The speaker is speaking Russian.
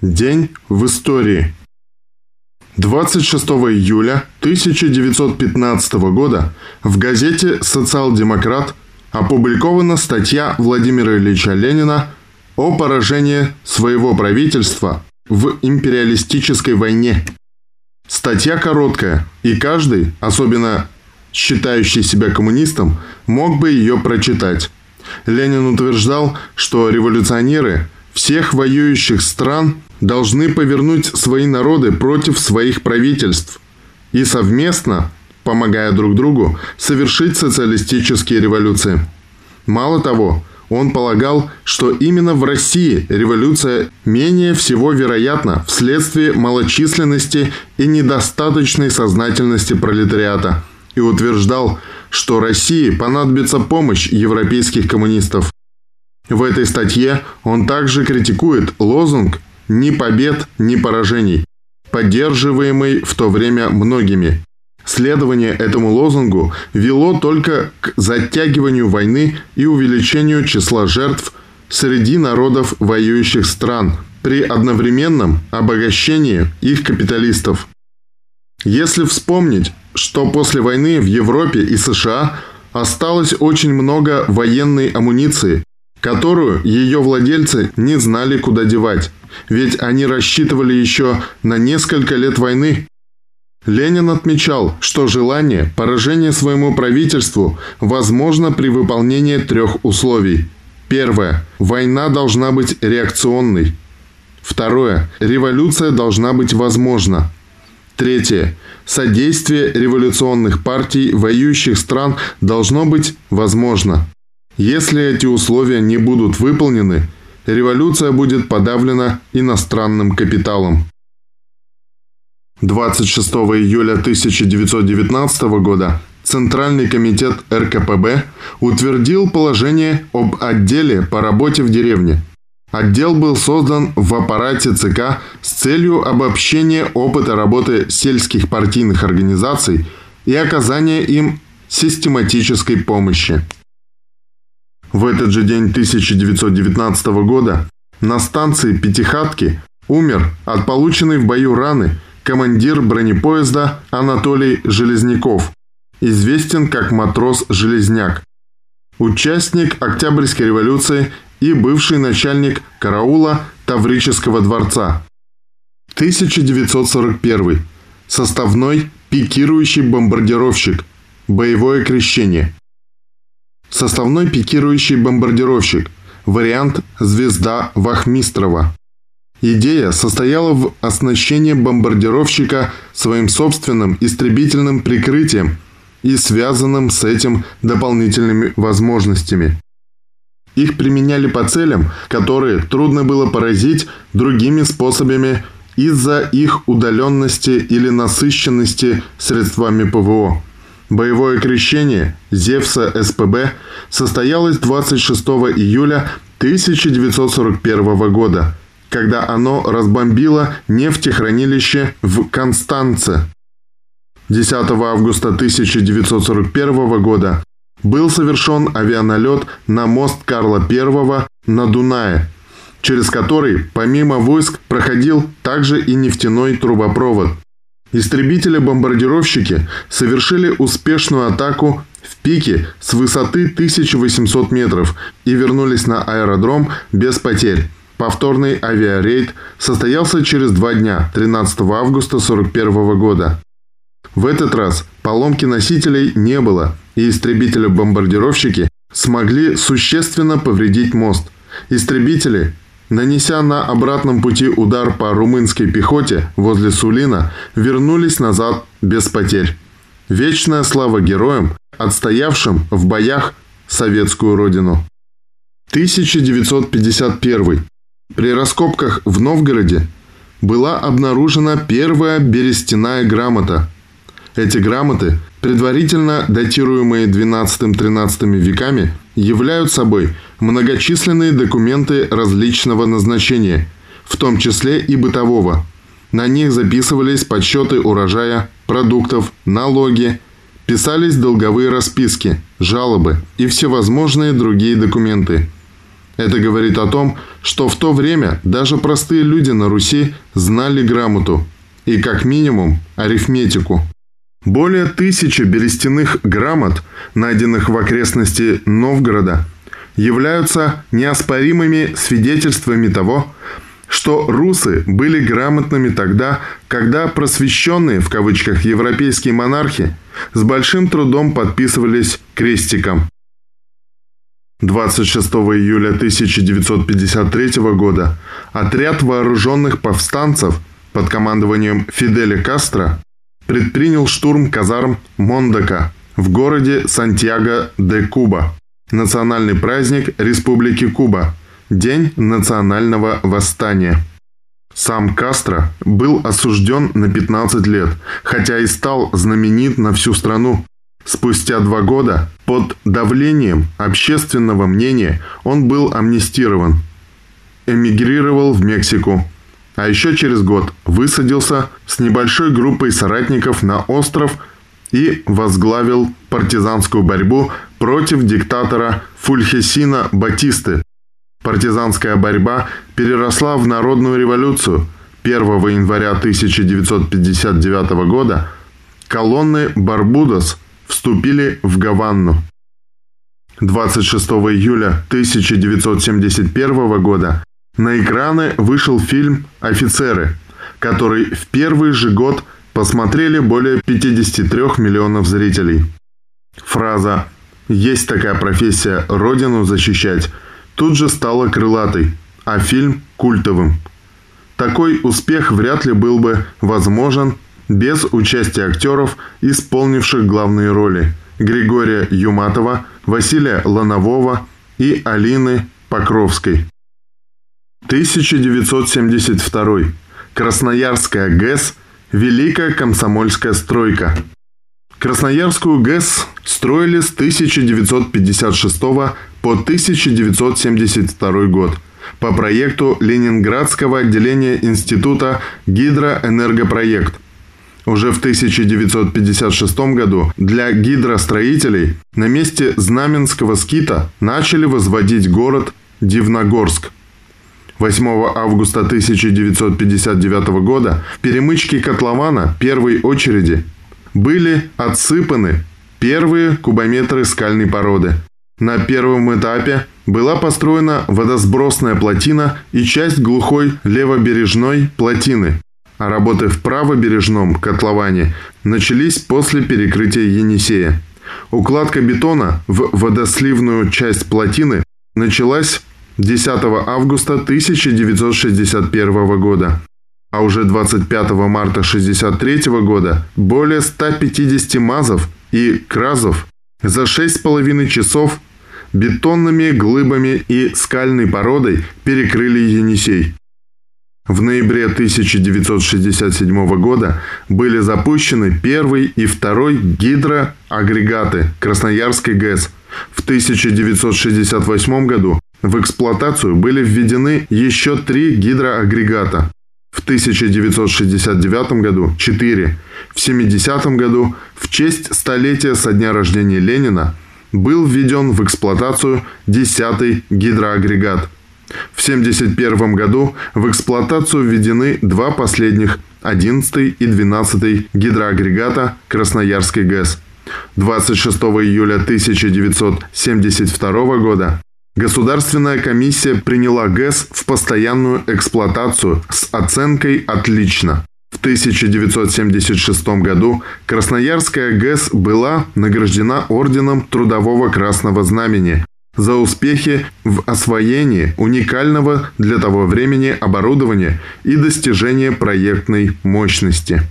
День в истории. 26 июля 1915 года в газете «Социал-демократ» опубликована статья Владимира Ильича Ленина о поражении своего правительства в империалистической войне. Статья короткая, и каждый, особенно считающий себя коммунистом, мог бы ее прочитать. Ленин утверждал, что революционеры всех воюющих стран – должны повернуть свои народы против своих правительств и совместно, помогая друг другу, совершить социалистические революции. Мало того, он полагал, что именно в России революция менее всего вероятна вследствие малочисленности и недостаточной сознательности пролетариата и утверждал, что России понадобится помощь европейских коммунистов. В этой статье он также критикует лозунг ни побед, ни поражений, поддерживаемый в то время многими. Следование этому лозунгу вело только к затягиванию войны и увеличению числа жертв среди народов воюющих стран при одновременном обогащении их капиталистов. Если вспомнить, что после войны в Европе и США осталось очень много военной амуниции, которую ее владельцы не знали, куда девать, ведь они рассчитывали еще на несколько лет войны. Ленин отмечал, что желание поражения своему правительству возможно при выполнении трех условий. Первое. Война должна быть реакционной. Второе. Революция должна быть возможна. Третье. Содействие революционных партий воюющих стран должно быть возможно. Если эти условия не будут выполнены, революция будет подавлена иностранным капиталом. 26 июля 1919 года Центральный комитет РКПБ утвердил положение об отделе по работе в деревне. Отдел был создан в аппарате ЦК с целью обобщения опыта работы сельских партийных организаций и оказания им систематической помощи. В этот же день 1919 года на станции Пятихатки умер от полученной в бою раны командир бронепоезда Анатолий Железняков, известен как матрос Железняк, участник Октябрьской революции и бывший начальник караула Таврического дворца. 1941. Составной пикирующий бомбардировщик. Боевое крещение. Составной пикирующий бомбардировщик. Вариант «Звезда Вахмистрова». Идея состояла в оснащении бомбардировщика своим собственным истребительным прикрытием и связанным с этим дополнительными возможностями. Их применяли по целям, которые трудно было поразить другими способами из-за их удаленности или насыщенности средствами ПВО. Боевое крещение Зевса СПБ состоялось 26 июля 1941 года, когда оно разбомбило нефтехранилище в Констанце. 10 августа 1941 года был совершен авианалет на мост Карла I на Дунае, через который помимо войск проходил также и нефтяной трубопровод – Истребители-бомбардировщики совершили успешную атаку в пике с высоты 1800 метров и вернулись на аэродром без потерь. Повторный авиарейд состоялся через два дня, 13 августа 1941 года. В этот раз поломки носителей не было, и истребители-бомбардировщики смогли существенно повредить мост. Истребители Нанеся на обратном пути удар по румынской пехоте возле Сулина, вернулись назад без потерь. Вечная слава героям, отстоявшим в боях советскую родину. 1951. При раскопках в Новгороде была обнаружена первая берестяная грамота. Эти грамоты, предварительно датируемые XII-XIII веками, являют собой многочисленные документы различного назначения, в том числе и бытового. На них записывались подсчеты урожая, продуктов, налоги, писались долговые расписки, жалобы и всевозможные другие документы. Это говорит о том, что в то время даже простые люди на Руси знали грамоту и, как минимум, арифметику. Более тысячи берестяных грамот, найденных в окрестности Новгорода, являются неоспоримыми свидетельствами того, что русы были грамотными тогда, когда просвещенные, в кавычках, европейские монархи с большим трудом подписывались крестиком. 26 июля 1953 года отряд вооруженных повстанцев под командованием Фиделя Кастро предпринял штурм казарм Мондока в городе Сантьяго де Куба, национальный праздник Республики Куба, День национального восстания. Сам Кастро был осужден на 15 лет, хотя и стал знаменит на всю страну. Спустя два года под давлением общественного мнения он был амнистирован. Эмигрировал в Мексику, а еще через год высадился с небольшой группой соратников на остров и возглавил партизанскую борьбу против диктатора Фульхесина Батисты. Партизанская борьба переросла в народную революцию. 1 января 1959 года колонны Барбудос вступили в Гаванну. 26 июля 1971 года на экраны вышел фильм «Офицеры», который в первый же год посмотрели более 53 миллионов зрителей. Фраза «Есть такая профессия – родину защищать» тут же стала крылатой, а фильм – культовым. Такой успех вряд ли был бы возможен без участия актеров, исполнивших главные роли – Григория Юматова, Василия Ланового и Алины Покровской. 1972. Красноярская ГЭС «Великая комсомольская стройка». Красноярскую ГЭС строили с 1956 по 1972 год по проекту Ленинградского отделения Института «Гидроэнергопроект». Уже в 1956 году для гидростроителей на месте Знаменского скита начали возводить город Дивногорск – 8 августа 1959 года в перемычке котлована первой очереди были отсыпаны первые кубометры скальной породы. На первом этапе была построена водосбросная плотина и часть глухой левобережной плотины, а работы в правобережном котловане начались после перекрытия Енисея. Укладка бетона в водосливную часть плотины началась 10 августа 1961 года. А уже 25 марта 1963 года более 150 мазов и кразов за 6,5 часов бетонными глыбами и скальной породой перекрыли Енисей. В ноябре 1967 года были запущены первый и второй гидроагрегаты Красноярской ГЭС. В 1968 году в эксплуатацию были введены еще три гидроагрегата. В 1969 году – 4. В 70 году, в честь столетия со дня рождения Ленина, был введен в эксплуатацию 10 гидроагрегат. В 1971 году в эксплуатацию введены два последних – 11 и 12 гидроагрегата Красноярской ГЭС. 26 июля 1972 года Государственная комиссия приняла ГЭС в постоянную эксплуатацию с оценкой «отлично». В 1976 году Красноярская ГЭС была награждена Орденом Трудового Красного Знамени за успехи в освоении уникального для того времени оборудования и достижения проектной мощности.